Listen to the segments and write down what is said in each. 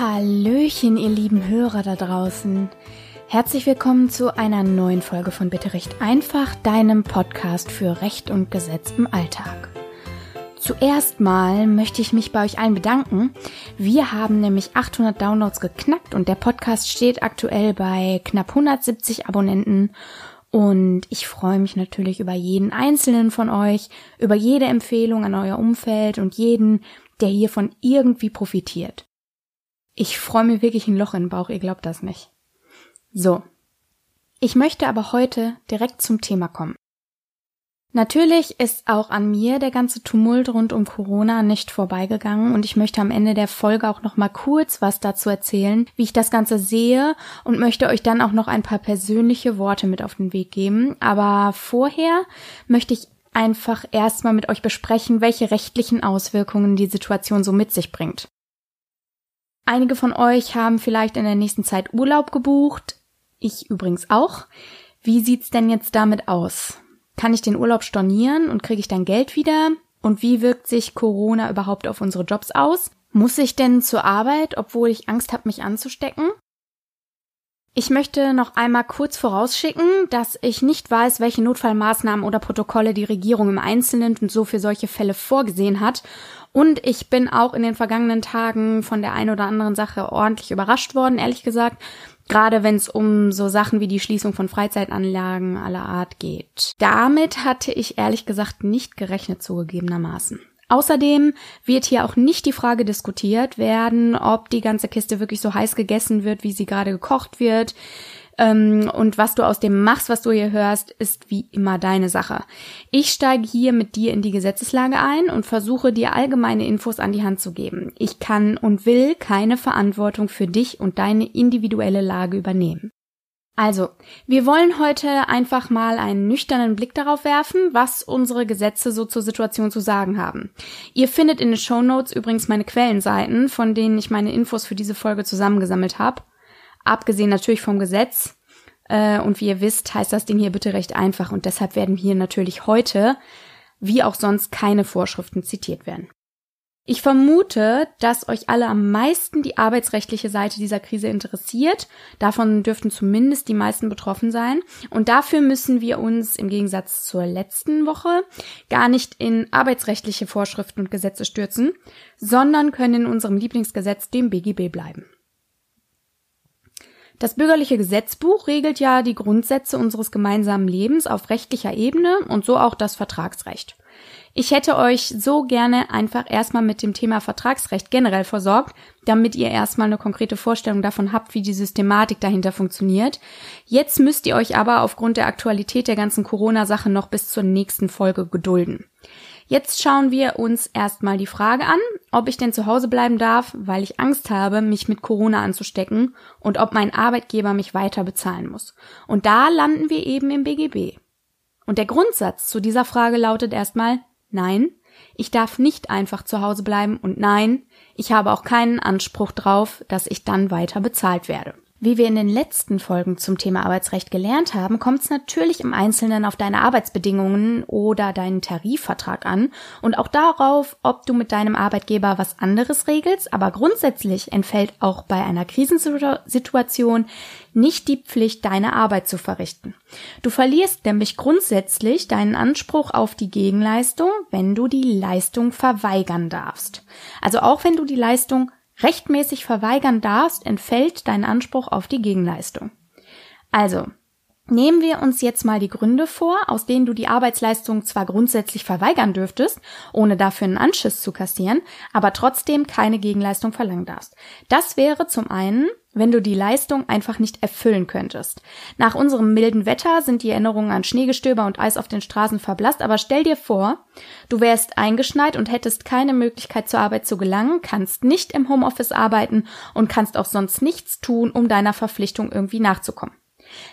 Hallöchen, ihr lieben Hörer da draußen. Herzlich willkommen zu einer neuen Folge von Bitte Recht einfach, deinem Podcast für Recht und Gesetz im Alltag. Zuerst mal möchte ich mich bei euch allen bedanken. Wir haben nämlich 800 Downloads geknackt und der Podcast steht aktuell bei knapp 170 Abonnenten und ich freue mich natürlich über jeden einzelnen von euch, über jede Empfehlung an euer Umfeld und jeden, der hiervon irgendwie profitiert. Ich freue mir wirklich ein Loch in den Bauch, ihr glaubt das nicht. So. Ich möchte aber heute direkt zum Thema kommen. Natürlich ist auch an mir der ganze Tumult rund um Corona nicht vorbeigegangen und ich möchte am Ende der Folge auch noch mal kurz was dazu erzählen, wie ich das Ganze sehe und möchte euch dann auch noch ein paar persönliche Worte mit auf den Weg geben. Aber vorher möchte ich einfach erstmal mit euch besprechen, welche rechtlichen Auswirkungen die Situation so mit sich bringt. Einige von euch haben vielleicht in der nächsten Zeit Urlaub gebucht. Ich übrigens auch. Wie sieht's denn jetzt damit aus? Kann ich den Urlaub stornieren und kriege ich dann Geld wieder? Und wie wirkt sich Corona überhaupt auf unsere Jobs aus? Muss ich denn zur Arbeit, obwohl ich Angst habe, mich anzustecken? Ich möchte noch einmal kurz vorausschicken, dass ich nicht weiß, welche Notfallmaßnahmen oder Protokolle die Regierung im Einzelnen und so für solche Fälle vorgesehen hat. Und ich bin auch in den vergangenen Tagen von der einen oder anderen Sache ordentlich überrascht worden, ehrlich gesagt. Gerade wenn es um so Sachen wie die Schließung von Freizeitanlagen aller Art geht. Damit hatte ich ehrlich gesagt nicht gerechnet zugegebenermaßen. Außerdem wird hier auch nicht die Frage diskutiert werden, ob die ganze Kiste wirklich so heiß gegessen wird, wie sie gerade gekocht wird. Ähm, und was du aus dem machst, was du hier hörst, ist wie immer deine Sache. Ich steige hier mit dir in die Gesetzeslage ein und versuche dir allgemeine Infos an die Hand zu geben. Ich kann und will keine Verantwortung für dich und deine individuelle Lage übernehmen. Also, wir wollen heute einfach mal einen nüchternen Blick darauf werfen, was unsere Gesetze so zur Situation zu sagen haben. Ihr findet in den Show Notes übrigens meine Quellenseiten, von denen ich meine Infos für diese Folge zusammengesammelt habe abgesehen natürlich vom Gesetz. Äh, und wie ihr wisst, heißt das Ding hier bitte recht einfach und deshalb werden hier natürlich heute, wie auch sonst, keine Vorschriften zitiert werden. Ich vermute, dass euch alle am meisten die arbeitsrechtliche Seite dieser Krise interessiert. Davon dürften zumindest die meisten betroffen sein. Und dafür müssen wir uns im Gegensatz zur letzten Woche gar nicht in arbeitsrechtliche Vorschriften und Gesetze stürzen, sondern können in unserem Lieblingsgesetz, dem BGB, bleiben. Das bürgerliche Gesetzbuch regelt ja die Grundsätze unseres gemeinsamen Lebens auf rechtlicher Ebene und so auch das Vertragsrecht. Ich hätte euch so gerne einfach erstmal mit dem Thema Vertragsrecht generell versorgt, damit ihr erstmal eine konkrete Vorstellung davon habt, wie die Systematik dahinter funktioniert. Jetzt müsst ihr euch aber aufgrund der Aktualität der ganzen Corona-Sache noch bis zur nächsten Folge gedulden. Jetzt schauen wir uns erstmal die Frage an, ob ich denn zu Hause bleiben darf, weil ich Angst habe, mich mit Corona anzustecken und ob mein Arbeitgeber mich weiter bezahlen muss. Und da landen wir eben im BGB. Und der Grundsatz zu dieser Frage lautet erstmal Nein, ich darf nicht einfach zu Hause bleiben und nein, ich habe auch keinen Anspruch drauf, dass ich dann weiter bezahlt werde. Wie wir in den letzten Folgen zum Thema Arbeitsrecht gelernt haben, kommt es natürlich im Einzelnen auf deine Arbeitsbedingungen oder deinen Tarifvertrag an und auch darauf, ob du mit deinem Arbeitgeber was anderes regelst, aber grundsätzlich entfällt auch bei einer Krisensituation nicht die Pflicht, deine Arbeit zu verrichten. Du verlierst nämlich grundsätzlich deinen Anspruch auf die Gegenleistung, wenn du die Leistung verweigern darfst. Also auch wenn du die Leistung rechtmäßig verweigern darfst, entfällt dein Anspruch auf die Gegenleistung. Also, Nehmen wir uns jetzt mal die Gründe vor, aus denen du die Arbeitsleistung zwar grundsätzlich verweigern dürftest, ohne dafür einen Anschiss zu kassieren, aber trotzdem keine Gegenleistung verlangen darfst. Das wäre zum einen, wenn du die Leistung einfach nicht erfüllen könntest. Nach unserem milden Wetter sind die Erinnerungen an Schneegestöber und Eis auf den Straßen verblasst, aber stell dir vor, du wärst eingeschneit und hättest keine Möglichkeit zur Arbeit zu gelangen, kannst nicht im Homeoffice arbeiten und kannst auch sonst nichts tun, um deiner Verpflichtung irgendwie nachzukommen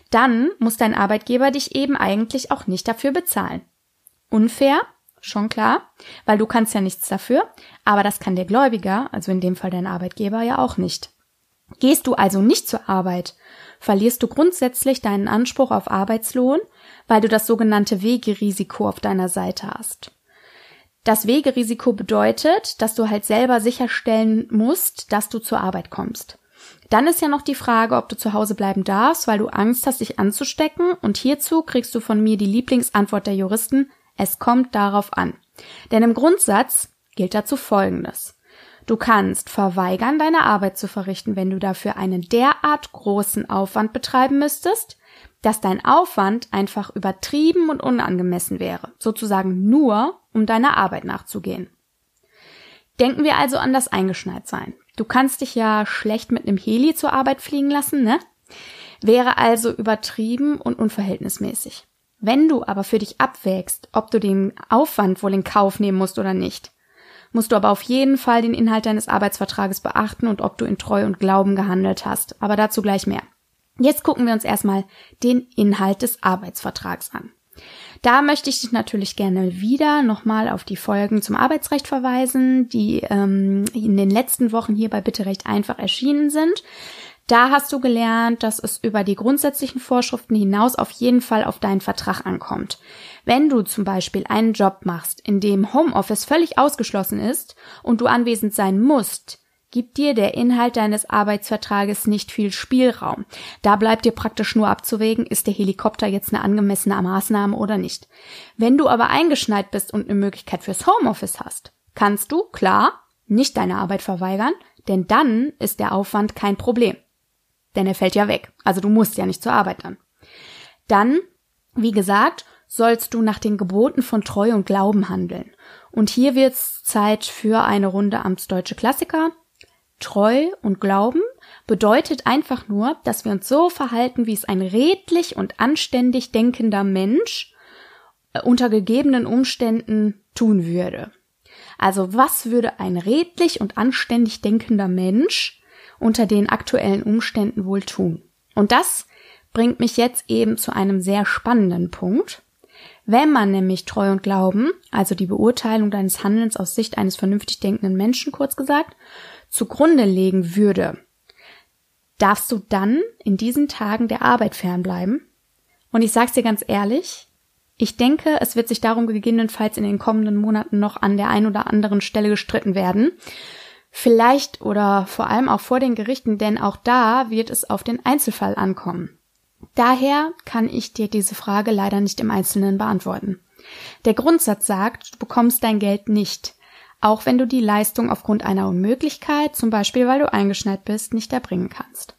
dann muss dein Arbeitgeber dich eben eigentlich auch nicht dafür bezahlen. Unfair, schon klar, weil du kannst ja nichts dafür, aber das kann der Gläubiger, also in dem Fall dein Arbeitgeber, ja auch nicht. Gehst du also nicht zur Arbeit, verlierst du grundsätzlich deinen Anspruch auf Arbeitslohn, weil du das sogenannte Wegerisiko auf deiner Seite hast. Das Wegerisiko bedeutet, dass du halt selber sicherstellen musst, dass du zur Arbeit kommst. Dann ist ja noch die Frage, ob du zu Hause bleiben darfst, weil du Angst hast, dich anzustecken. Und hierzu kriegst du von mir die Lieblingsantwort der Juristen. Es kommt darauf an. Denn im Grundsatz gilt dazu Folgendes. Du kannst verweigern, deine Arbeit zu verrichten, wenn du dafür einen derart großen Aufwand betreiben müsstest, dass dein Aufwand einfach übertrieben und unangemessen wäre, sozusagen nur, um deiner Arbeit nachzugehen. Denken wir also an das Eingeschneitsein. Du kannst dich ja schlecht mit einem Heli zur Arbeit fliegen lassen, ne? Wäre also übertrieben und unverhältnismäßig. Wenn du aber für dich abwägst, ob du den Aufwand wohl in Kauf nehmen musst oder nicht, musst du aber auf jeden Fall den Inhalt deines Arbeitsvertrages beachten und ob du in Treu und Glauben gehandelt hast. Aber dazu gleich mehr. Jetzt gucken wir uns erstmal den Inhalt des Arbeitsvertrags an. Da möchte ich dich natürlich gerne wieder nochmal auf die Folgen zum Arbeitsrecht verweisen, die ähm, in den letzten Wochen hier bei Bitte Recht einfach erschienen sind. Da hast du gelernt, dass es über die grundsätzlichen Vorschriften hinaus auf jeden Fall auf deinen Vertrag ankommt. Wenn du zum Beispiel einen Job machst, in dem Homeoffice völlig ausgeschlossen ist und du anwesend sein musst, gibt dir der Inhalt deines Arbeitsvertrages nicht viel Spielraum. Da bleibt dir praktisch nur abzuwägen, ist der Helikopter jetzt eine angemessene Maßnahme oder nicht. Wenn du aber eingeschneit bist und eine Möglichkeit fürs Homeoffice hast, kannst du, klar, nicht deine Arbeit verweigern, denn dann ist der Aufwand kein Problem. Denn er fällt ja weg. Also du musst ja nicht zur Arbeit dann. Dann, wie gesagt, sollst du nach den Geboten von Treu und Glauben handeln. Und hier wird's Zeit für eine Runde Amtsdeutsche Klassiker. Treu und Glauben bedeutet einfach nur, dass wir uns so verhalten, wie es ein redlich und anständig denkender Mensch äh, unter gegebenen Umständen tun würde. Also was würde ein redlich und anständig denkender Mensch unter den aktuellen Umständen wohl tun? Und das bringt mich jetzt eben zu einem sehr spannenden Punkt. Wenn man nämlich Treu und Glauben, also die Beurteilung deines Handelns aus Sicht eines vernünftig denkenden Menschen kurz gesagt, zugrunde legen würde, darfst du dann in diesen Tagen der Arbeit fernbleiben? Und ich sag's dir ganz ehrlich, ich denke, es wird sich darum gegebenenfalls in den kommenden Monaten noch an der einen oder anderen Stelle gestritten werden. Vielleicht oder vor allem auch vor den Gerichten, denn auch da wird es auf den Einzelfall ankommen. Daher kann ich dir diese Frage leider nicht im Einzelnen beantworten. Der Grundsatz sagt, du bekommst dein Geld nicht, auch wenn du die Leistung aufgrund einer Unmöglichkeit, zum Beispiel weil du eingeschneit bist, nicht erbringen kannst.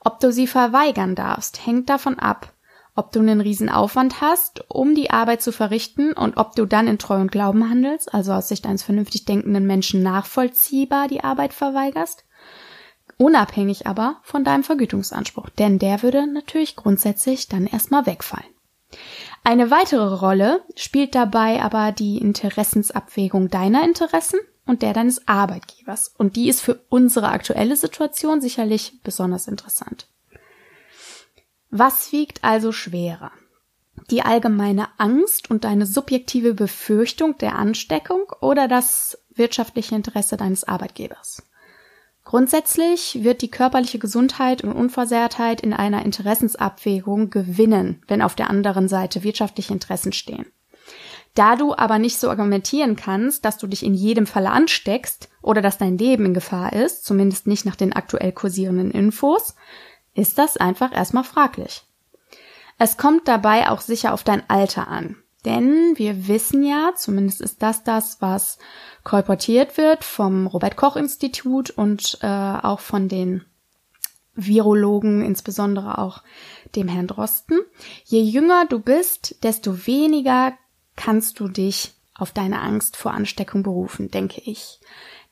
Ob du sie verweigern darfst, hängt davon ab, ob du einen Riesenaufwand hast, um die Arbeit zu verrichten und ob du dann in Treu und Glauben handelst, also aus Sicht eines vernünftig denkenden Menschen nachvollziehbar die Arbeit verweigerst, unabhängig aber von deinem Vergütungsanspruch, denn der würde natürlich grundsätzlich dann erstmal wegfallen. Eine weitere Rolle spielt dabei aber die Interessensabwägung deiner Interessen und der deines Arbeitgebers. Und die ist für unsere aktuelle Situation sicherlich besonders interessant. Was wiegt also schwerer? Die allgemeine Angst und deine subjektive Befürchtung der Ansteckung oder das wirtschaftliche Interesse deines Arbeitgebers? Grundsätzlich wird die körperliche Gesundheit und Unversehrtheit in einer Interessensabwägung gewinnen, wenn auf der anderen Seite wirtschaftliche Interessen stehen. Da du aber nicht so argumentieren kannst, dass du dich in jedem Falle ansteckst oder dass dein Leben in Gefahr ist, zumindest nicht nach den aktuell kursierenden Infos, ist das einfach erstmal fraglich. Es kommt dabei auch sicher auf dein Alter an. Denn wir wissen ja, zumindest ist das das, was kolportiert wird vom Robert Koch Institut und äh, auch von den Virologen, insbesondere auch dem Herrn Drosten. Je jünger du bist, desto weniger kannst du dich auf deine Angst vor Ansteckung berufen, denke ich.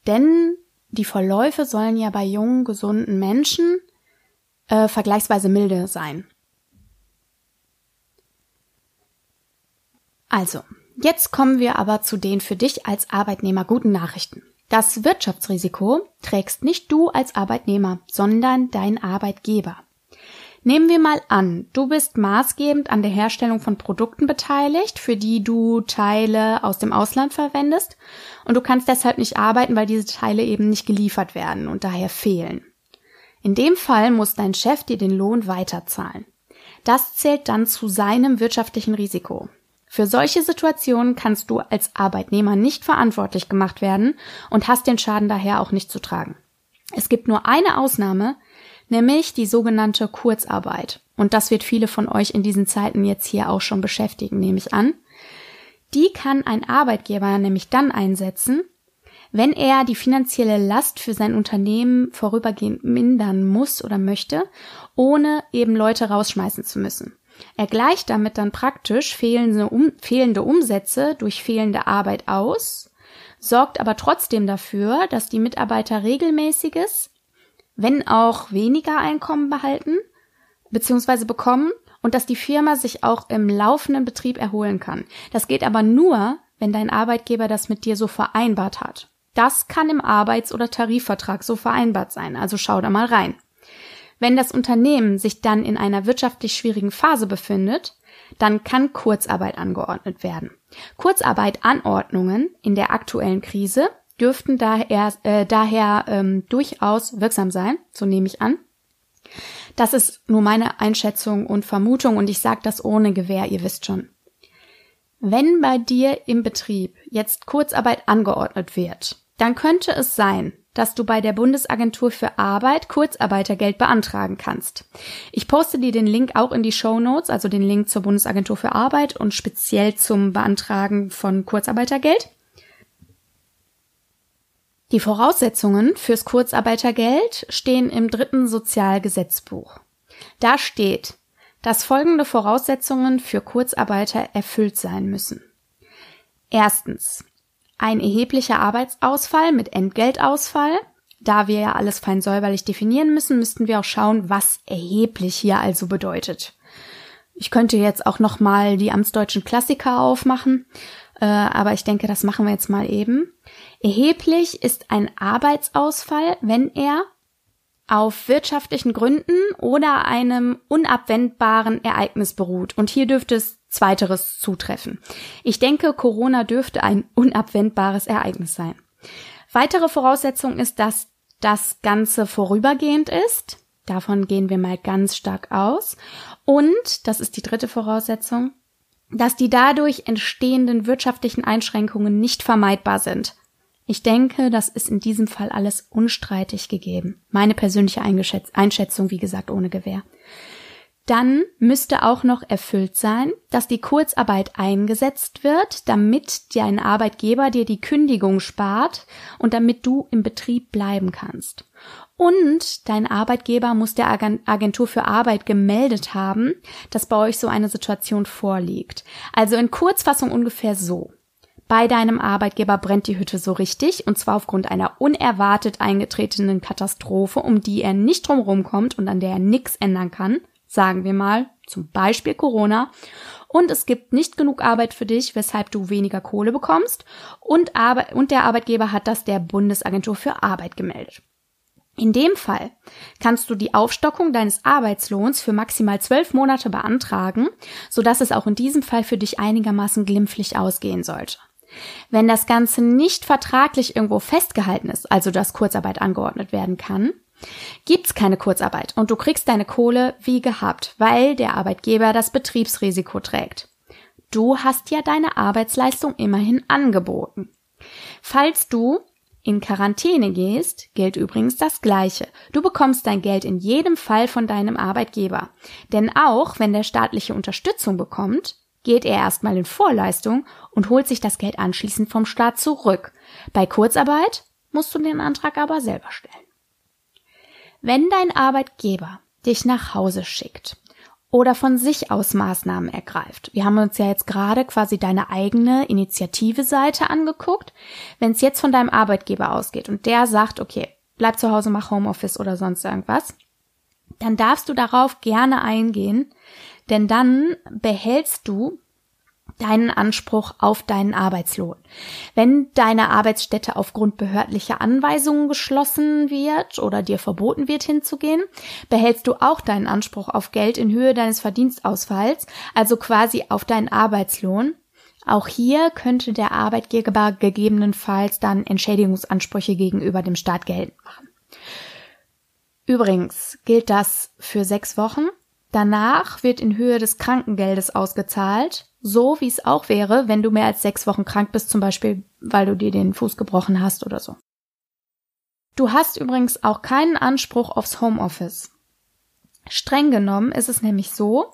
Denn die Verläufe sollen ja bei jungen, gesunden Menschen äh, vergleichsweise milde sein. Also, Jetzt kommen wir aber zu den für dich als Arbeitnehmer guten Nachrichten. Das Wirtschaftsrisiko trägst nicht du als Arbeitnehmer, sondern dein Arbeitgeber. Nehmen wir mal an, du bist maßgebend an der Herstellung von Produkten beteiligt, für die du Teile aus dem Ausland verwendest und du kannst deshalb nicht arbeiten, weil diese Teile eben nicht geliefert werden und daher fehlen. In dem Fall muss dein Chef dir den Lohn weiterzahlen. Das zählt dann zu seinem wirtschaftlichen Risiko. Für solche Situationen kannst du als Arbeitnehmer nicht verantwortlich gemacht werden und hast den Schaden daher auch nicht zu tragen. Es gibt nur eine Ausnahme, nämlich die sogenannte Kurzarbeit. Und das wird viele von euch in diesen Zeiten jetzt hier auch schon beschäftigen, nehme ich an. Die kann ein Arbeitgeber nämlich dann einsetzen, wenn er die finanzielle Last für sein Unternehmen vorübergehend mindern muss oder möchte, ohne eben Leute rausschmeißen zu müssen. Er gleicht damit dann praktisch fehlende, um, fehlende Umsätze durch fehlende Arbeit aus, sorgt aber trotzdem dafür, dass die Mitarbeiter regelmäßiges, wenn auch weniger Einkommen behalten bzw. bekommen und dass die Firma sich auch im laufenden Betrieb erholen kann. Das geht aber nur, wenn dein Arbeitgeber das mit dir so vereinbart hat. Das kann im Arbeits- oder Tarifvertrag so vereinbart sein, also schau da mal rein. Wenn das Unternehmen sich dann in einer wirtschaftlich schwierigen Phase befindet, dann kann Kurzarbeit angeordnet werden. Kurzarbeitanordnungen in der aktuellen Krise dürften daher, äh, daher ähm, durchaus wirksam sein, so nehme ich an. Das ist nur meine Einschätzung und Vermutung und ich sage das ohne Gewähr, ihr wisst schon. Wenn bei dir im Betrieb jetzt Kurzarbeit angeordnet wird, dann könnte es sein, dass du bei der Bundesagentur für Arbeit Kurzarbeitergeld beantragen kannst. Ich poste dir den Link auch in die Show Notes, also den Link zur Bundesagentur für Arbeit und speziell zum Beantragen von Kurzarbeitergeld. Die Voraussetzungen fürs Kurzarbeitergeld stehen im dritten Sozialgesetzbuch. Da steht, dass folgende Voraussetzungen für Kurzarbeiter erfüllt sein müssen. Erstens ein erheblicher Arbeitsausfall mit Entgeltausfall. Da wir ja alles fein säuberlich definieren müssen, müssten wir auch schauen, was erheblich hier also bedeutet. Ich könnte jetzt auch noch mal die amtsdeutschen Klassiker aufmachen, äh, aber ich denke, das machen wir jetzt mal eben. Erheblich ist ein Arbeitsausfall, wenn er auf wirtschaftlichen Gründen oder einem unabwendbaren Ereignis beruht. Und hier dürfte es Zweiteres zutreffen. Ich denke, Corona dürfte ein unabwendbares Ereignis sein. Weitere Voraussetzung ist, dass das Ganze vorübergehend ist. Davon gehen wir mal ganz stark aus. Und, das ist die dritte Voraussetzung, dass die dadurch entstehenden wirtschaftlichen Einschränkungen nicht vermeidbar sind. Ich denke, das ist in diesem Fall alles unstreitig gegeben. Meine persönliche Einschätzung, wie gesagt, ohne Gewähr. Dann müsste auch noch erfüllt sein, dass die Kurzarbeit eingesetzt wird, damit dein Arbeitgeber dir die Kündigung spart und damit du im Betrieb bleiben kannst. Und dein Arbeitgeber muss der Agentur für Arbeit gemeldet haben, dass bei euch so eine Situation vorliegt. Also in Kurzfassung ungefähr so. Bei deinem Arbeitgeber brennt die Hütte so richtig, und zwar aufgrund einer unerwartet eingetretenen Katastrophe, um die er nicht drumherum kommt und an der er nichts ändern kann, sagen wir mal, zum Beispiel Corona, und es gibt nicht genug Arbeit für dich, weshalb du weniger Kohle bekommst, und, Arbe und der Arbeitgeber hat das der Bundesagentur für Arbeit gemeldet. In dem Fall kannst du die Aufstockung deines Arbeitslohns für maximal zwölf Monate beantragen, sodass es auch in diesem Fall für dich einigermaßen glimpflich ausgehen sollte. Wenn das Ganze nicht vertraglich irgendwo festgehalten ist, also dass Kurzarbeit angeordnet werden kann, gibt's keine Kurzarbeit und du kriegst deine Kohle wie gehabt, weil der Arbeitgeber das Betriebsrisiko trägt. Du hast ja deine Arbeitsleistung immerhin angeboten. Falls du in Quarantäne gehst, gilt übrigens das Gleiche. Du bekommst dein Geld in jedem Fall von deinem Arbeitgeber. Denn auch wenn der staatliche Unterstützung bekommt, geht er erstmal in Vorleistung und holt sich das Geld anschließend vom Staat zurück. Bei Kurzarbeit musst du den Antrag aber selber stellen. Wenn dein Arbeitgeber dich nach Hause schickt oder von sich aus Maßnahmen ergreift. Wir haben uns ja jetzt gerade quasi deine eigene Initiative-Seite angeguckt. Wenn es jetzt von deinem Arbeitgeber ausgeht und der sagt, okay, bleib zu Hause, mach Homeoffice oder sonst irgendwas, dann darfst du darauf gerne eingehen, denn dann behältst du deinen Anspruch auf deinen Arbeitslohn. Wenn deine Arbeitsstätte aufgrund behördlicher Anweisungen geschlossen wird oder dir verboten wird hinzugehen, behältst du auch deinen Anspruch auf Geld in Höhe deines Verdienstausfalls, also quasi auf deinen Arbeitslohn. Auch hier könnte der Arbeitgeber gegebenenfalls dann Entschädigungsansprüche gegenüber dem Staat geltend machen. Übrigens gilt das für sechs Wochen Danach wird in Höhe des Krankengeldes ausgezahlt, so wie es auch wäre, wenn du mehr als sechs Wochen krank bist, zum Beispiel, weil du dir den Fuß gebrochen hast oder so. Du hast übrigens auch keinen Anspruch aufs Homeoffice. Streng genommen ist es nämlich so,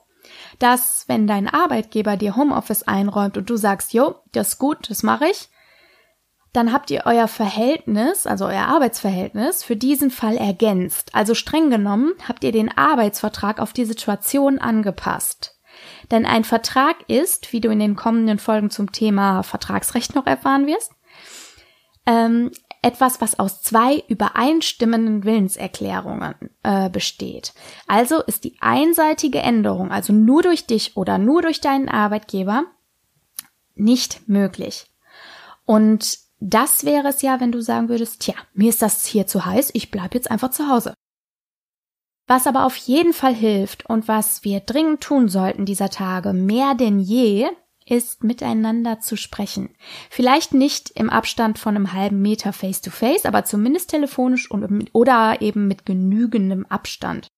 dass wenn dein Arbeitgeber dir Homeoffice einräumt und du sagst, jo, das ist gut, das mache ich, dann habt ihr euer Verhältnis, also euer Arbeitsverhältnis, für diesen Fall ergänzt. Also streng genommen habt ihr den Arbeitsvertrag auf die Situation angepasst. Denn ein Vertrag ist, wie du in den kommenden Folgen zum Thema Vertragsrecht noch erfahren wirst, ähm, etwas, was aus zwei übereinstimmenden Willenserklärungen äh, besteht. Also ist die einseitige Änderung, also nur durch dich oder nur durch deinen Arbeitgeber, nicht möglich. Und das wäre es ja, wenn du sagen würdest, tja, mir ist das hier zu heiß, ich bleib jetzt einfach zu Hause. Was aber auf jeden Fall hilft und was wir dringend tun sollten dieser Tage mehr denn je, ist miteinander zu sprechen. Vielleicht nicht im Abstand von einem halben Meter face to face, aber zumindest telefonisch und, oder eben mit genügendem Abstand.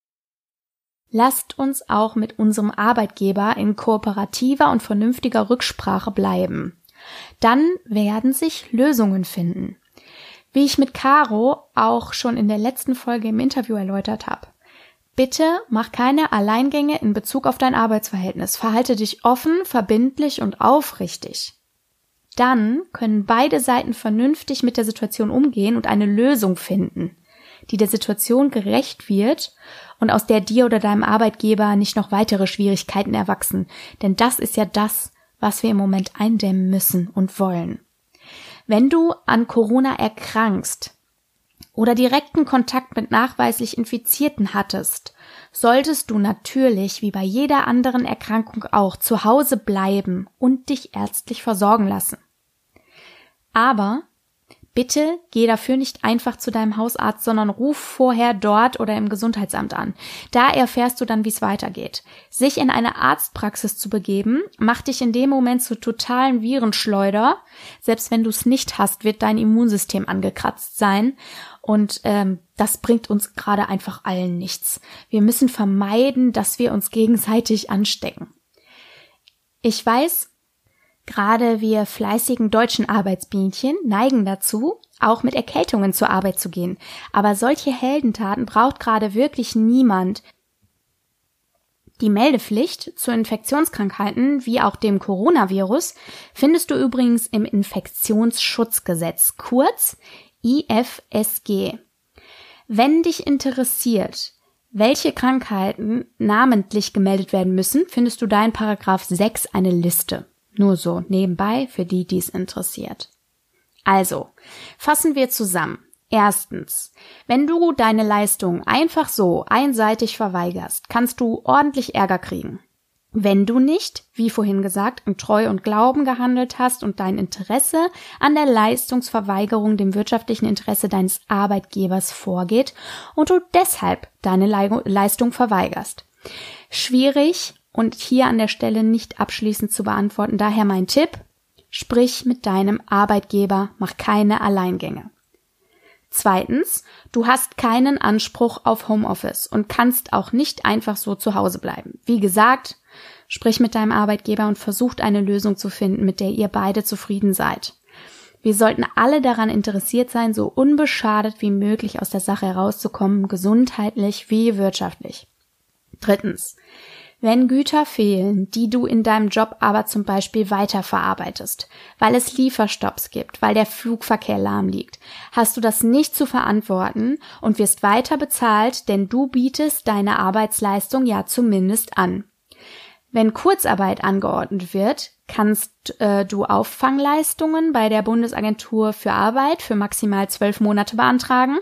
Lasst uns auch mit unserem Arbeitgeber in kooperativer und vernünftiger Rücksprache bleiben. Dann werden sich Lösungen finden. Wie ich mit Caro auch schon in der letzten Folge im Interview erläutert habe. Bitte mach keine Alleingänge in Bezug auf dein Arbeitsverhältnis. Verhalte dich offen, verbindlich und aufrichtig. Dann können beide Seiten vernünftig mit der Situation umgehen und eine Lösung finden, die der Situation gerecht wird und aus der dir oder deinem Arbeitgeber nicht noch weitere Schwierigkeiten erwachsen. Denn das ist ja das, was wir im Moment eindämmen müssen und wollen. Wenn du an Corona erkrankst, oder direkten Kontakt mit nachweislich Infizierten hattest, solltest du natürlich, wie bei jeder anderen Erkrankung auch, zu Hause bleiben und dich ärztlich versorgen lassen. Aber Bitte geh dafür nicht einfach zu deinem Hausarzt, sondern ruf vorher dort oder im Gesundheitsamt an. Da erfährst du dann, wie es weitergeht. Sich in eine Arztpraxis zu begeben, macht dich in dem Moment zu totalen Virenschleuder. Selbst wenn du es nicht hast, wird dein Immunsystem angekratzt sein. Und ähm, das bringt uns gerade einfach allen nichts. Wir müssen vermeiden, dass wir uns gegenseitig anstecken. Ich weiß, Gerade wir fleißigen deutschen Arbeitsbienchen neigen dazu, auch mit Erkältungen zur Arbeit zu gehen. Aber solche Heldentaten braucht gerade wirklich niemand. Die Meldepflicht zu Infektionskrankheiten wie auch dem Coronavirus findest du übrigens im Infektionsschutzgesetz, kurz IFSG. Wenn dich interessiert, welche Krankheiten namentlich gemeldet werden müssen, findest du da in Paragraph 6 eine Liste. Nur so nebenbei für die, die es interessiert. Also, fassen wir zusammen. Erstens, wenn du deine Leistung einfach so einseitig verweigerst, kannst du ordentlich Ärger kriegen. Wenn du nicht, wie vorhin gesagt, in Treu und Glauben gehandelt hast und dein Interesse an der Leistungsverweigerung dem wirtschaftlichen Interesse deines Arbeitgebers vorgeht und du deshalb deine Leistung verweigerst. Schwierig und hier an der Stelle nicht abschließend zu beantworten. Daher mein Tipp, sprich mit deinem Arbeitgeber, mach keine Alleingänge. Zweitens, du hast keinen Anspruch auf Homeoffice und kannst auch nicht einfach so zu Hause bleiben. Wie gesagt, sprich mit deinem Arbeitgeber und versucht eine Lösung zu finden, mit der ihr beide zufrieden seid. Wir sollten alle daran interessiert sein, so unbeschadet wie möglich aus der Sache herauszukommen, gesundheitlich wie wirtschaftlich. Drittens, wenn Güter fehlen, die du in deinem Job aber zum Beispiel weiterverarbeitest, weil es Lieferstopps gibt, weil der Flugverkehr lahm liegt, hast du das nicht zu verantworten und wirst weiter bezahlt, denn du bietest deine Arbeitsleistung ja zumindest an. Wenn Kurzarbeit angeordnet wird, kannst äh, du Auffangleistungen bei der Bundesagentur für Arbeit für maximal zwölf Monate beantragen.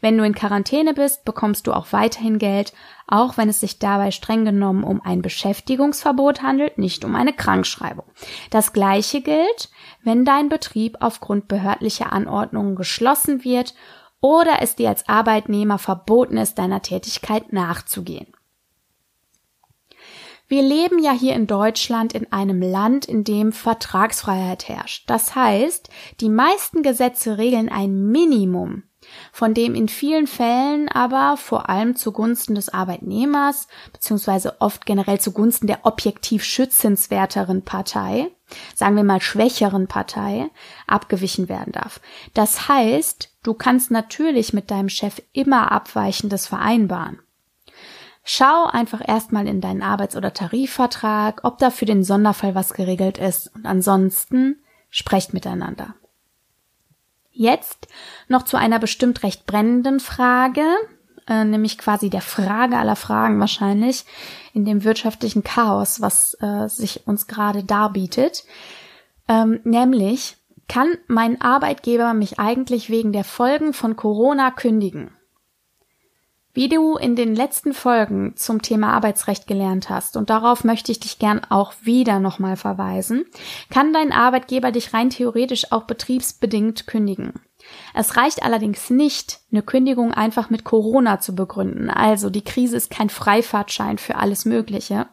Wenn du in Quarantäne bist, bekommst du auch weiterhin Geld, auch wenn es sich dabei streng genommen um ein Beschäftigungsverbot handelt, nicht um eine Krankschreibung. Das gleiche gilt, wenn dein Betrieb aufgrund behördlicher Anordnungen geschlossen wird oder es dir als Arbeitnehmer verboten ist, deiner Tätigkeit nachzugehen. Wir leben ja hier in Deutschland in einem Land, in dem Vertragsfreiheit herrscht. Das heißt, die meisten Gesetze regeln ein Minimum. von dem in vielen Fällen aber vor allem zugunsten des Arbeitnehmers beziehungsweise oft generell zugunsten der objektiv schützenswerteren Partei, sagen wir mal schwächeren Partei, abgewichen werden darf. Das heißt, du kannst natürlich mit deinem Chef immer Abweichendes vereinbaren. Schau einfach erstmal in deinen Arbeits- oder Tarifvertrag, ob da für den Sonderfall was geregelt ist und ansonsten sprecht miteinander. Jetzt noch zu einer bestimmt recht brennenden Frage, äh, nämlich quasi der Frage aller Fragen wahrscheinlich in dem wirtschaftlichen Chaos, was äh, sich uns gerade darbietet. Ähm, nämlich, kann mein Arbeitgeber mich eigentlich wegen der Folgen von Corona kündigen? Wie du in den letzten Folgen zum Thema Arbeitsrecht gelernt hast, und darauf möchte ich dich gern auch wieder nochmal verweisen, kann dein Arbeitgeber dich rein theoretisch auch betriebsbedingt kündigen. Es reicht allerdings nicht, eine Kündigung einfach mit Corona zu begründen. Also die Krise ist kein Freifahrtschein für alles Mögliche.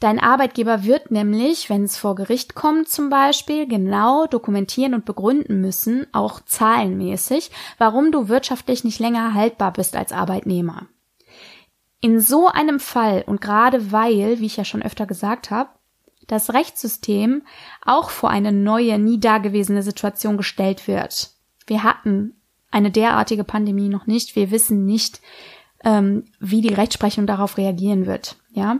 Dein Arbeitgeber wird nämlich, wenn es vor Gericht kommt zum Beispiel, genau dokumentieren und begründen müssen, auch zahlenmäßig, warum du wirtschaftlich nicht länger haltbar bist als Arbeitnehmer. In so einem Fall und gerade weil, wie ich ja schon öfter gesagt habe, das Rechtssystem auch vor eine neue, nie dagewesene Situation gestellt wird. Wir hatten eine derartige Pandemie noch nicht. Wir wissen nicht, ähm, wie die Rechtsprechung darauf reagieren wird. Ja,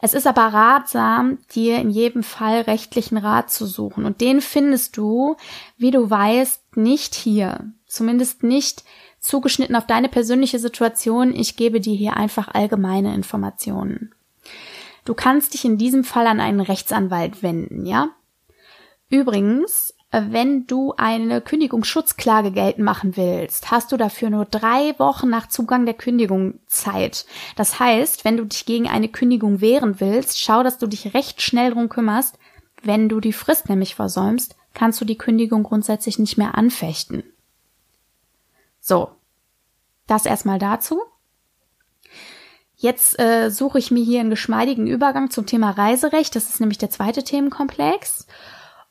es ist aber ratsam, dir in jedem Fall rechtlichen Rat zu suchen. Und den findest du, wie du weißt, nicht hier. Zumindest nicht zugeschnitten auf deine persönliche Situation. Ich gebe dir hier einfach allgemeine Informationen. Du kannst dich in diesem Fall an einen Rechtsanwalt wenden, ja? Übrigens, wenn du eine Kündigungsschutzklage geltend machen willst, hast du dafür nur drei Wochen nach Zugang der Kündigung Zeit. Das heißt, wenn du dich gegen eine Kündigung wehren willst, schau, dass du dich recht schnell drum kümmerst. Wenn du die Frist nämlich versäumst, kannst du die Kündigung grundsätzlich nicht mehr anfechten. So, das erstmal dazu. Jetzt äh, suche ich mir hier einen geschmeidigen Übergang zum Thema Reiserecht. Das ist nämlich der zweite Themenkomplex.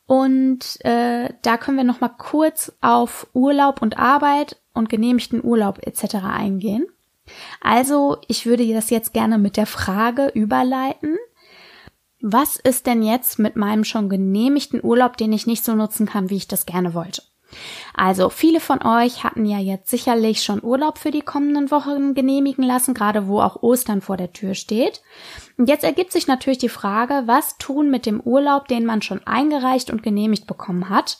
Und äh, da können wir noch mal kurz auf Urlaub und Arbeit und genehmigten Urlaub etc. eingehen. Also, ich würde das jetzt gerne mit der Frage überleiten. Was ist denn jetzt mit meinem schon genehmigten Urlaub, den ich nicht so nutzen kann, wie ich das gerne wollte? Also viele von euch hatten ja jetzt sicherlich schon Urlaub für die kommenden Wochen genehmigen lassen, gerade wo auch Ostern vor der Tür steht. Und jetzt ergibt sich natürlich die Frage, was tun mit dem Urlaub, den man schon eingereicht und genehmigt bekommen hat,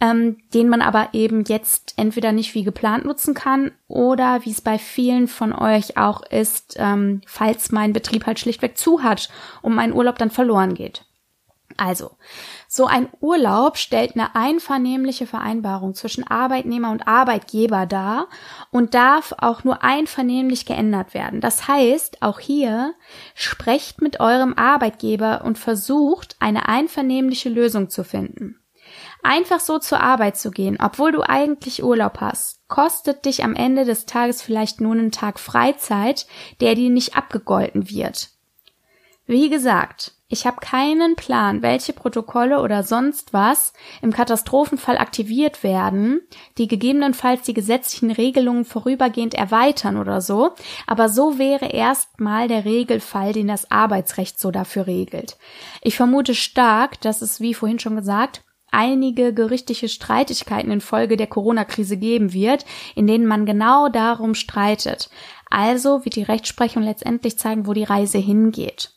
ähm, den man aber eben jetzt entweder nicht wie geplant nutzen kann oder wie es bei vielen von euch auch ist, ähm, falls mein Betrieb halt schlichtweg zu hat und mein Urlaub dann verloren geht. Also, so ein Urlaub stellt eine einvernehmliche Vereinbarung zwischen Arbeitnehmer und Arbeitgeber dar und darf auch nur einvernehmlich geändert werden. Das heißt, auch hier sprecht mit eurem Arbeitgeber und versucht, eine einvernehmliche Lösung zu finden. Einfach so zur Arbeit zu gehen, obwohl du eigentlich Urlaub hast, kostet dich am Ende des Tages vielleicht nur einen Tag Freizeit, der dir nicht abgegolten wird. Wie gesagt, ich habe keinen Plan, welche Protokolle oder sonst was im Katastrophenfall aktiviert werden, die gegebenenfalls die gesetzlichen Regelungen vorübergehend erweitern oder so, aber so wäre erstmal der Regelfall, den das Arbeitsrecht so dafür regelt. Ich vermute stark, dass es, wie vorhin schon gesagt, einige gerichtliche Streitigkeiten infolge der Corona-Krise geben wird, in denen man genau darum streitet. Also wird die Rechtsprechung letztendlich zeigen, wo die Reise hingeht.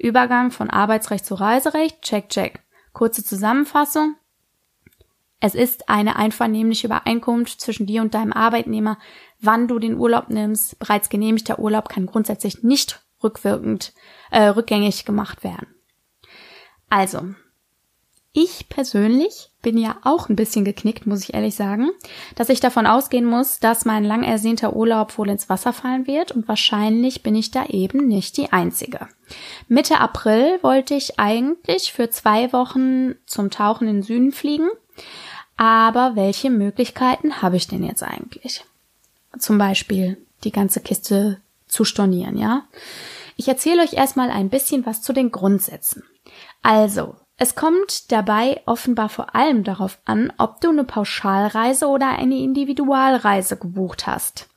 Übergang von Arbeitsrecht zu Reiserecht, check, check. Kurze Zusammenfassung. Es ist eine einvernehmliche Übereinkunft zwischen dir und deinem Arbeitnehmer, wann du den Urlaub nimmst. Bereits genehmigter Urlaub kann grundsätzlich nicht rückwirkend, äh, rückgängig gemacht werden. Also, ich persönlich bin ja auch ein bisschen geknickt, muss ich ehrlich sagen, dass ich davon ausgehen muss, dass mein lang ersehnter Urlaub wohl ins Wasser fallen wird und wahrscheinlich bin ich da eben nicht die Einzige. Mitte April wollte ich eigentlich für zwei Wochen zum Tauchen in den Süden fliegen, aber welche Möglichkeiten habe ich denn jetzt eigentlich? Zum Beispiel die ganze Kiste zu stornieren, ja? Ich erzähle euch erstmal ein bisschen was zu den Grundsätzen. Also, Es kommt dabei offenbar vor allem darauf an, ob du eine Pauschalreise oder eine Individualreise gebucht hast.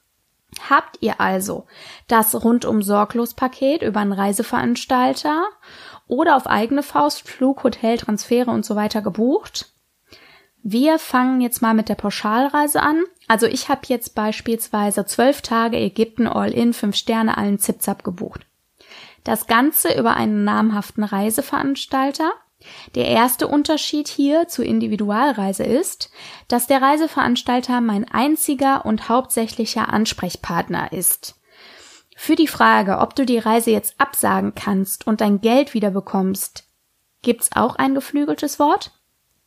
Habt ihr also das rundum sorglos Paket über einen Reiseveranstalter oder auf eigene Faust Flug, Hotel, Transfere und so weiter gebucht? Wir fangen jetzt mal mit der Pauschalreise an. Also ich habe jetzt beispielsweise zwölf Tage Ägypten All-In, fünf Sterne allen Zipzap gebucht. Das Ganze über einen namhaften Reiseveranstalter. Der erste Unterschied hier zur Individualreise ist, dass der Reiseveranstalter mein einziger und hauptsächlicher Ansprechpartner ist. Für die Frage, ob du die Reise jetzt absagen kannst und dein Geld wieder bekommst, gibt's auch ein geflügeltes Wort,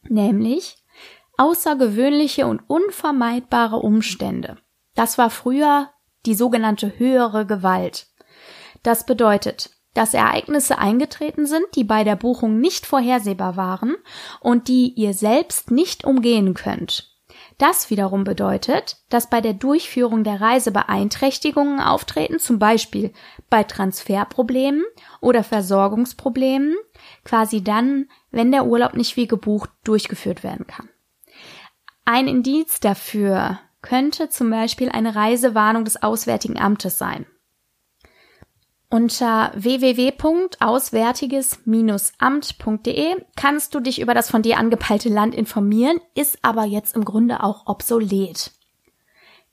nämlich außergewöhnliche und unvermeidbare Umstände. Das war früher die sogenannte höhere Gewalt. Das bedeutet, dass Ereignisse eingetreten sind, die bei der Buchung nicht vorhersehbar waren und die ihr selbst nicht umgehen könnt. Das wiederum bedeutet, dass bei der Durchführung der Reise Beeinträchtigungen auftreten, zum Beispiel bei Transferproblemen oder Versorgungsproblemen, quasi dann, wenn der Urlaub nicht wie gebucht durchgeführt werden kann. Ein Indiz dafür könnte zum Beispiel eine Reisewarnung des Auswärtigen Amtes sein. Unter www.auswärtiges-amt.de kannst du dich über das von dir angepeilte Land informieren, ist aber jetzt im Grunde auch obsolet.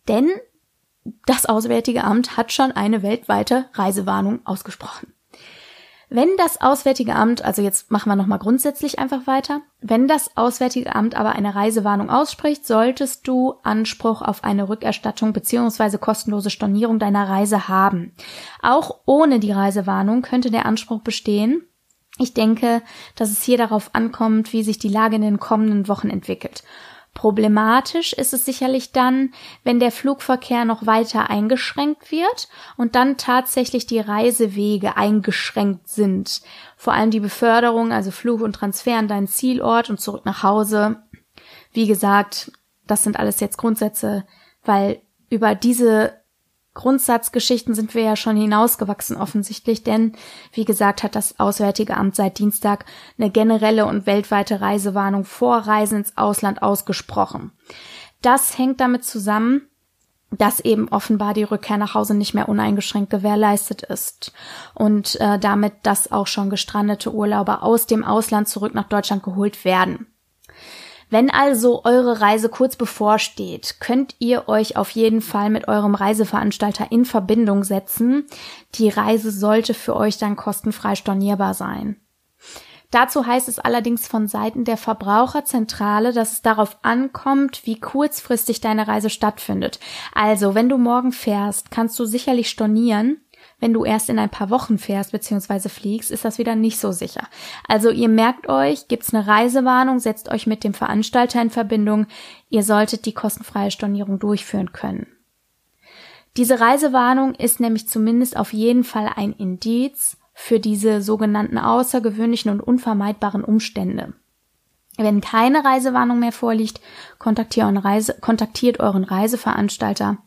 Denn das Auswärtige Amt hat schon eine weltweite Reisewarnung ausgesprochen. Wenn das Auswärtige Amt, also jetzt machen wir nochmal grundsätzlich einfach weiter, wenn das Auswärtige Amt aber eine Reisewarnung ausspricht, solltest du Anspruch auf eine Rückerstattung beziehungsweise kostenlose Stornierung deiner Reise haben. Auch ohne die Reisewarnung könnte der Anspruch bestehen. Ich denke, dass es hier darauf ankommt, wie sich die Lage in den kommenden Wochen entwickelt. Problematisch ist es sicherlich dann, wenn der Flugverkehr noch weiter eingeschränkt wird und dann tatsächlich die Reisewege eingeschränkt sind. Vor allem die Beförderung, also Flug und Transfer an deinen Zielort und zurück nach Hause. Wie gesagt, das sind alles jetzt Grundsätze, weil über diese Grundsatzgeschichten sind wir ja schon hinausgewachsen offensichtlich, denn wie gesagt hat das Auswärtige Amt seit Dienstag eine generelle und weltweite Reisewarnung vor Reisen ins Ausland ausgesprochen. Das hängt damit zusammen, dass eben offenbar die Rückkehr nach Hause nicht mehr uneingeschränkt gewährleistet ist und äh, damit, dass auch schon gestrandete Urlauber aus dem Ausland zurück nach Deutschland geholt werden. Wenn also eure Reise kurz bevorsteht, könnt ihr euch auf jeden Fall mit eurem Reiseveranstalter in Verbindung setzen. Die Reise sollte für euch dann kostenfrei stornierbar sein. Dazu heißt es allerdings von Seiten der Verbraucherzentrale, dass es darauf ankommt, wie kurzfristig deine Reise stattfindet. Also, wenn du morgen fährst, kannst du sicherlich stornieren, wenn du erst in ein paar Wochen fährst bzw. fliegst, ist das wieder nicht so sicher. Also ihr merkt euch, gibt's eine Reisewarnung, setzt euch mit dem Veranstalter in Verbindung. Ihr solltet die kostenfreie Stornierung durchführen können. Diese Reisewarnung ist nämlich zumindest auf jeden Fall ein Indiz für diese sogenannten außergewöhnlichen und unvermeidbaren Umstände. Wenn keine Reisewarnung mehr vorliegt, kontaktiert euren, Reise, kontaktiert euren Reiseveranstalter.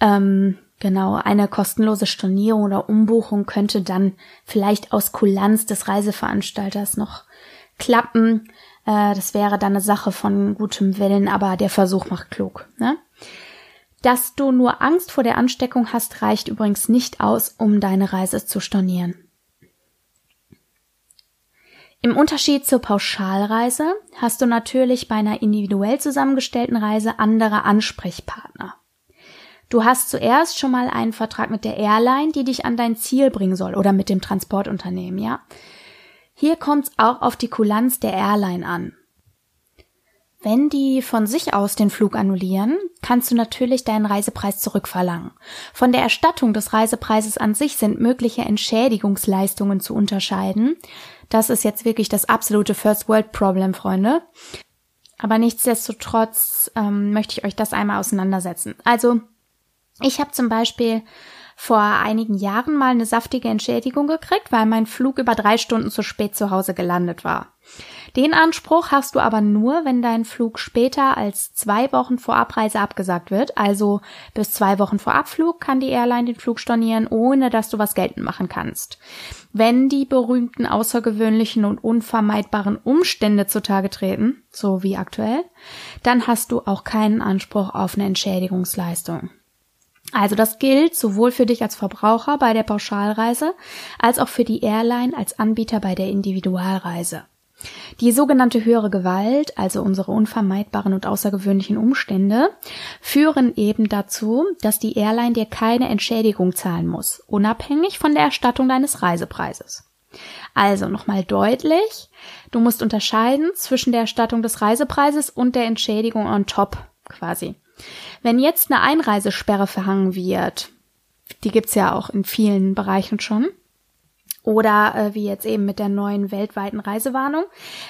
Ähm, Genau, eine kostenlose Stornierung oder Umbuchung könnte dann vielleicht aus Kulanz des Reiseveranstalters noch klappen. Äh, das wäre dann eine Sache von gutem Willen, aber der Versuch macht klug. Ne? Dass du nur Angst vor der Ansteckung hast, reicht übrigens nicht aus, um deine Reise zu stornieren. Im Unterschied zur Pauschalreise hast du natürlich bei einer individuell zusammengestellten Reise andere Ansprechpartner. Du hast zuerst schon mal einen Vertrag mit der Airline, die dich an dein Ziel bringen soll oder mit dem Transportunternehmen, ja? Hier kommt es auch auf die Kulanz der Airline an. Wenn die von sich aus den Flug annullieren, kannst du natürlich deinen Reisepreis zurückverlangen. Von der Erstattung des Reisepreises an sich sind mögliche Entschädigungsleistungen zu unterscheiden. Das ist jetzt wirklich das absolute First World Problem, Freunde. Aber nichtsdestotrotz ähm, möchte ich euch das einmal auseinandersetzen. Also ich habe zum Beispiel vor einigen Jahren mal eine saftige Entschädigung gekriegt, weil mein Flug über drei Stunden zu spät zu Hause gelandet war. Den Anspruch hast du aber nur, wenn dein Flug später als zwei Wochen vor Abreise abgesagt wird. Also bis zwei Wochen vor Abflug kann die Airline den Flug stornieren, ohne dass du was geltend machen kannst. Wenn die berühmten außergewöhnlichen und unvermeidbaren Umstände zutage treten, so wie aktuell, dann hast du auch keinen Anspruch auf eine Entschädigungsleistung. Also das gilt sowohl für dich als Verbraucher bei der Pauschalreise als auch für die Airline als Anbieter bei der Individualreise. Die sogenannte höhere Gewalt, also unsere unvermeidbaren und außergewöhnlichen Umstände, führen eben dazu, dass die Airline dir keine Entschädigung zahlen muss, unabhängig von der Erstattung deines Reisepreises. Also nochmal deutlich, du musst unterscheiden zwischen der Erstattung des Reisepreises und der Entschädigung on top quasi. Wenn jetzt eine Einreisesperre verhangen wird, die gibt's ja auch in vielen Bereichen schon, oder äh, wie jetzt eben mit der neuen weltweiten Reisewarnung,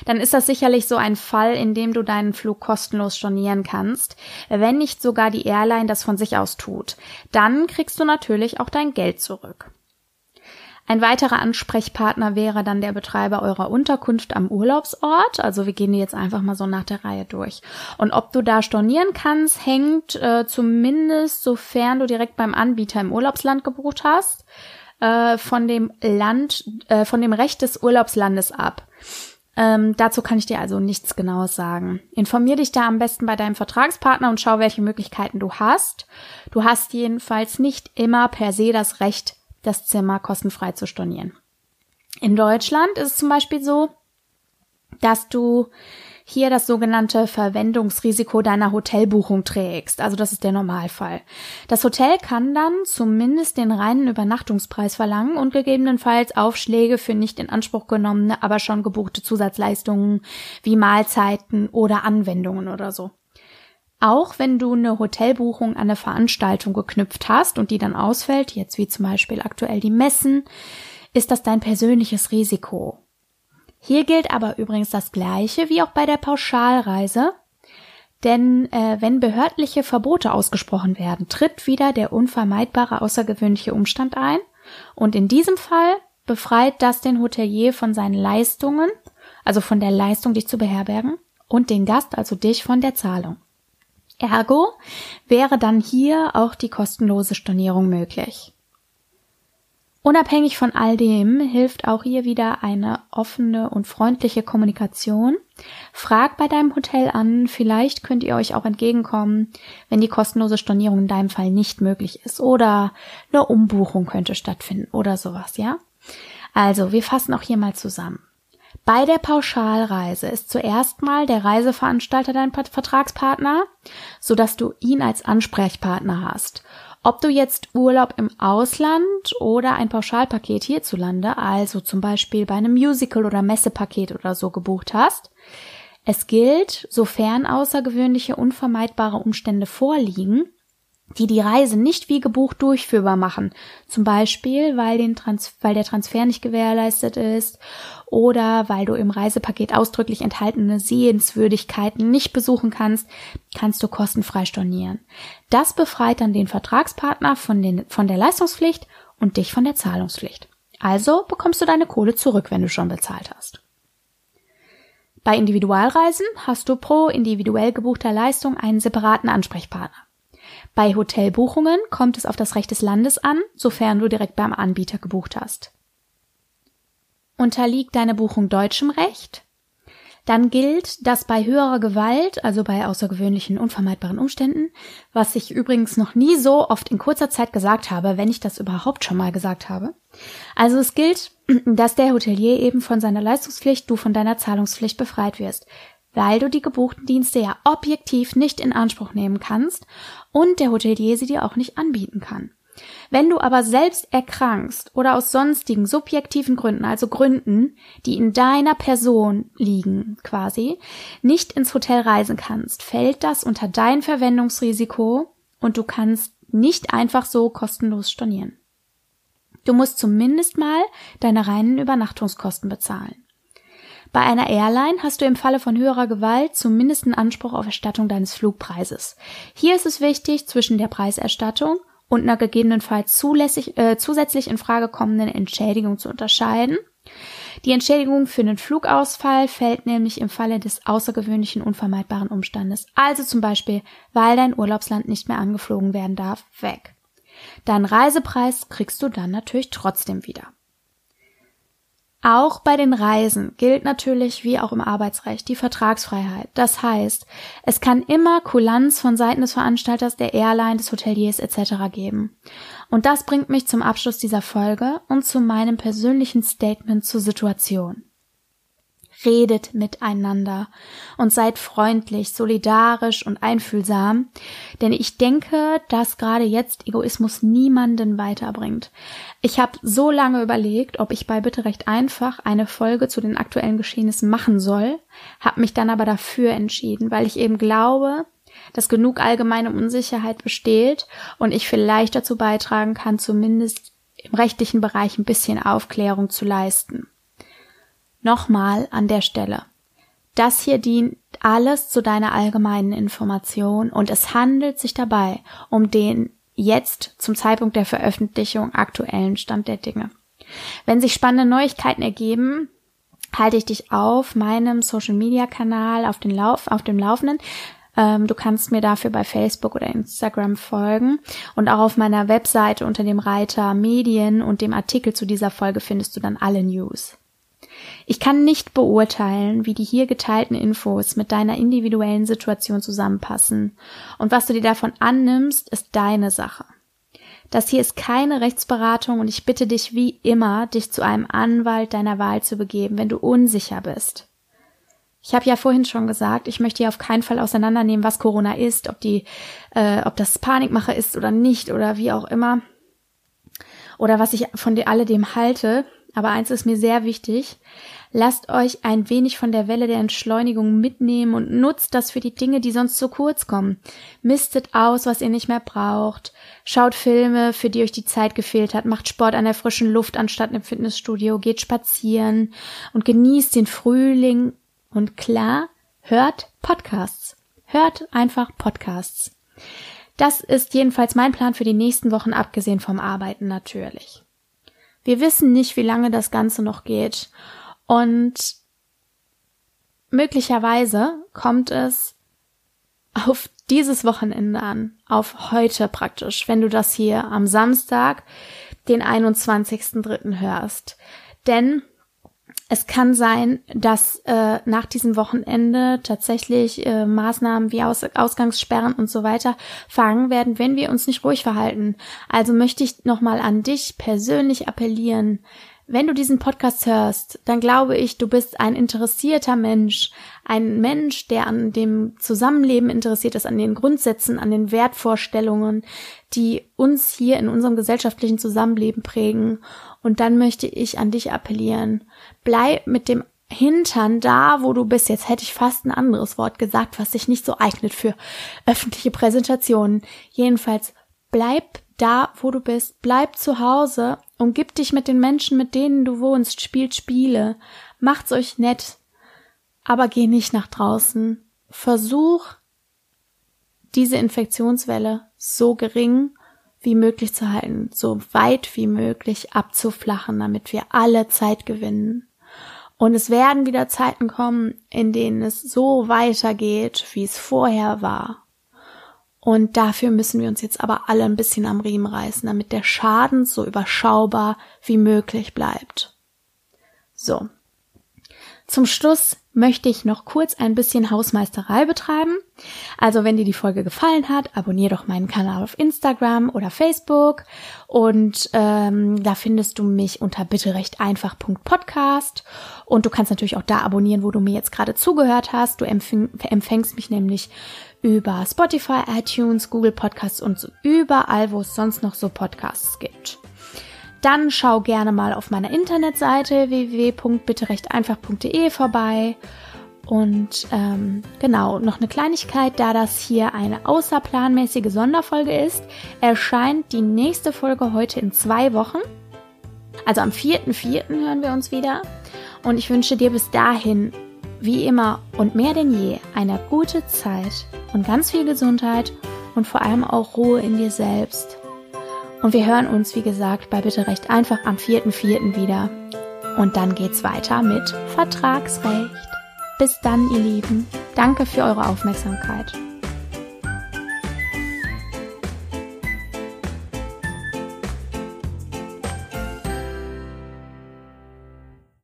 dann ist das sicherlich so ein Fall, in dem du deinen Flug kostenlos stornieren kannst, wenn nicht sogar die Airline das von sich aus tut. Dann kriegst du natürlich auch dein Geld zurück. Ein weiterer Ansprechpartner wäre dann der Betreiber eurer Unterkunft am Urlaubsort. Also wir gehen die jetzt einfach mal so nach der Reihe durch. Und ob du da stornieren kannst, hängt äh, zumindest, sofern du direkt beim Anbieter im Urlaubsland gebucht hast, äh, von dem Land, äh, von dem Recht des Urlaubslandes ab. Ähm, dazu kann ich dir also nichts Genaues sagen. Informier dich da am besten bei deinem Vertragspartner und schau, welche Möglichkeiten du hast. Du hast jedenfalls nicht immer per se das Recht, das Zimmer kostenfrei zu stornieren. In Deutschland ist es zum Beispiel so, dass du hier das sogenannte Verwendungsrisiko deiner Hotelbuchung trägst. Also das ist der Normalfall. Das Hotel kann dann zumindest den reinen Übernachtungspreis verlangen und gegebenenfalls Aufschläge für nicht in Anspruch genommene, aber schon gebuchte Zusatzleistungen wie Mahlzeiten oder Anwendungen oder so. Auch wenn du eine Hotelbuchung an eine Veranstaltung geknüpft hast und die dann ausfällt, jetzt wie zum Beispiel aktuell die Messen, ist das dein persönliches Risiko. Hier gilt aber übrigens das Gleiche wie auch bei der Pauschalreise, denn äh, wenn behördliche Verbote ausgesprochen werden, tritt wieder der unvermeidbare außergewöhnliche Umstand ein und in diesem Fall befreit das den Hotelier von seinen Leistungen, also von der Leistung, dich zu beherbergen, und den Gast, also dich, von der Zahlung. Ergo wäre dann hier auch die kostenlose Stornierung möglich. Unabhängig von all dem hilft auch hier wieder eine offene und freundliche Kommunikation. Frag bei deinem Hotel an, vielleicht könnt ihr euch auch entgegenkommen, wenn die kostenlose Stornierung in deinem Fall nicht möglich ist oder eine Umbuchung könnte stattfinden oder sowas, ja? Also, wir fassen auch hier mal zusammen. Bei der Pauschalreise ist zuerst mal der Reiseveranstalter dein Vertragspartner, so dass du ihn als Ansprechpartner hast. Ob du jetzt Urlaub im Ausland oder ein Pauschalpaket hierzulande, also zum Beispiel bei einem Musical oder Messepaket oder so gebucht hast, es gilt, sofern außergewöhnliche, unvermeidbare Umstände vorliegen, die die Reise nicht wie gebucht durchführbar machen. Zum Beispiel, weil, den Trans weil der Transfer nicht gewährleistet ist oder weil du im Reisepaket ausdrücklich enthaltene Sehenswürdigkeiten nicht besuchen kannst, kannst du kostenfrei stornieren. Das befreit dann den Vertragspartner von, den, von der Leistungspflicht und dich von der Zahlungspflicht. Also bekommst du deine Kohle zurück, wenn du schon bezahlt hast. Bei Individualreisen hast du pro individuell gebuchter Leistung einen separaten Ansprechpartner. Bei Hotelbuchungen kommt es auf das Recht des Landes an, sofern du direkt beim Anbieter gebucht hast. Unterliegt deine Buchung deutschem Recht? Dann gilt, dass bei höherer Gewalt, also bei außergewöhnlichen, unvermeidbaren Umständen, was ich übrigens noch nie so oft in kurzer Zeit gesagt habe, wenn ich das überhaupt schon mal gesagt habe. Also es gilt, dass der Hotelier eben von seiner Leistungspflicht, du von deiner Zahlungspflicht befreit wirst weil du die gebuchten Dienste ja objektiv nicht in Anspruch nehmen kannst und der Hotelier sie dir auch nicht anbieten kann. Wenn du aber selbst erkrankst oder aus sonstigen subjektiven Gründen, also Gründen, die in deiner Person liegen, quasi, nicht ins Hotel reisen kannst, fällt das unter dein Verwendungsrisiko und du kannst nicht einfach so kostenlos stornieren. Du musst zumindest mal deine reinen Übernachtungskosten bezahlen. Bei einer Airline hast du im Falle von höherer Gewalt zumindest einen Anspruch auf Erstattung deines Flugpreises. Hier ist es wichtig, zwischen der Preiserstattung und einer gegebenenfalls zulässig, äh, zusätzlich in Frage kommenden Entschädigung zu unterscheiden. Die Entschädigung für einen Flugausfall fällt nämlich im Falle des außergewöhnlichen unvermeidbaren Umstandes, also zum Beispiel, weil dein Urlaubsland nicht mehr angeflogen werden darf, weg. Deinen Reisepreis kriegst du dann natürlich trotzdem wieder. Auch bei den Reisen gilt natürlich wie auch im Arbeitsrecht die Vertragsfreiheit. Das heißt, es kann immer Kulanz von Seiten des Veranstalters, der Airline, des Hoteliers etc. geben. Und das bringt mich zum Abschluss dieser Folge und zu meinem persönlichen Statement zur Situation redet miteinander und seid freundlich, solidarisch und einfühlsam, denn ich denke, dass gerade jetzt Egoismus niemanden weiterbringt. Ich habe so lange überlegt, ob ich bei Bitte recht einfach eine Folge zu den aktuellen Geschehnissen machen soll, habe mich dann aber dafür entschieden, weil ich eben glaube, dass genug allgemeine Unsicherheit besteht und ich vielleicht dazu beitragen kann, zumindest im rechtlichen Bereich ein bisschen Aufklärung zu leisten. Nochmal an der Stelle. Das hier dient alles zu deiner allgemeinen Information und es handelt sich dabei um den jetzt zum Zeitpunkt der Veröffentlichung aktuellen Stand der Dinge. Wenn sich spannende Neuigkeiten ergeben, halte ich dich auf meinem Social Media Kanal auf den Lauf, auf dem Laufenden. Ähm, du kannst mir dafür bei Facebook oder Instagram folgen und auch auf meiner Webseite unter dem Reiter Medien und dem Artikel zu dieser Folge findest du dann alle News. Ich kann nicht beurteilen, wie die hier geteilten Infos mit deiner individuellen Situation zusammenpassen. Und was du dir davon annimmst, ist deine Sache. Das hier ist keine Rechtsberatung und ich bitte dich wie immer, dich zu einem Anwalt deiner Wahl zu begeben, wenn du unsicher bist. Ich habe ja vorhin schon gesagt, ich möchte hier auf keinen Fall auseinandernehmen, was Corona ist, ob die, äh, ob das Panikmache ist oder nicht oder wie auch immer oder was ich von alledem halte. Aber eins ist mir sehr wichtig. Lasst euch ein wenig von der Welle der Entschleunigung mitnehmen und nutzt das für die Dinge, die sonst zu kurz kommen. Mistet aus, was ihr nicht mehr braucht. Schaut Filme, für die euch die Zeit gefehlt hat. Macht Sport an der frischen Luft anstatt im Fitnessstudio. Geht spazieren und genießt den Frühling. Und klar, hört Podcasts. Hört einfach Podcasts. Das ist jedenfalls mein Plan für die nächsten Wochen, abgesehen vom Arbeiten natürlich. Wir wissen nicht, wie lange das Ganze noch geht. Und möglicherweise kommt es auf dieses Wochenende an, auf heute praktisch, wenn du das hier am Samstag, den 21.3. hörst. Denn es kann sein, dass äh, nach diesem Wochenende tatsächlich äh, Maßnahmen wie Aus Ausgangssperren und so weiter fangen werden, wenn wir uns nicht ruhig verhalten. Also möchte ich nochmal an dich persönlich appellieren, wenn du diesen Podcast hörst, dann glaube ich, du bist ein interessierter Mensch, ein Mensch, der an dem Zusammenleben interessiert ist, an den Grundsätzen, an den Wertvorstellungen, die uns hier in unserem gesellschaftlichen Zusammenleben prägen. Und dann möchte ich an dich appellieren. Bleib mit dem Hintern da, wo du bist. Jetzt hätte ich fast ein anderes Wort gesagt, was sich nicht so eignet für öffentliche Präsentationen. Jedenfalls bleib da, wo du bist, bleib zu Hause und gib dich mit den Menschen, mit denen du wohnst, spielt Spiele, macht's euch nett, aber geh nicht nach draußen. Versuch, diese Infektionswelle so gering wie möglich zu halten, so weit wie möglich abzuflachen, damit wir alle Zeit gewinnen. Und es werden wieder Zeiten kommen, in denen es so weitergeht, wie es vorher war. Und dafür müssen wir uns jetzt aber alle ein bisschen am Riemen reißen, damit der Schaden so überschaubar wie möglich bleibt. So. Zum Schluss möchte ich noch kurz ein bisschen Hausmeisterei betreiben. Also wenn dir die Folge gefallen hat, abonnier doch meinen Kanal auf Instagram oder Facebook und ähm, da findest du mich unter bitterecht einfach.podcast und du kannst natürlich auch da abonnieren, wo du mir jetzt gerade zugehört hast. Du empfängst mich nämlich über Spotify, iTunes, Google Podcasts und so überall, wo es sonst noch so Podcasts gibt. Dann schau gerne mal auf meiner Internetseite www.bitterechteinfach.de vorbei. Und ähm, genau, noch eine Kleinigkeit, da das hier eine außerplanmäßige Sonderfolge ist, erscheint die nächste Folge heute in zwei Wochen. Also am 4.4. hören wir uns wieder. Und ich wünsche dir bis dahin, wie immer und mehr denn je, eine gute Zeit und ganz viel Gesundheit und vor allem auch Ruhe in dir selbst. Und wir hören uns, wie gesagt, bei Bitte recht einfach am 4.4. wieder. Und dann geht's weiter mit Vertragsrecht. Bis dann, ihr Lieben. Danke für eure Aufmerksamkeit.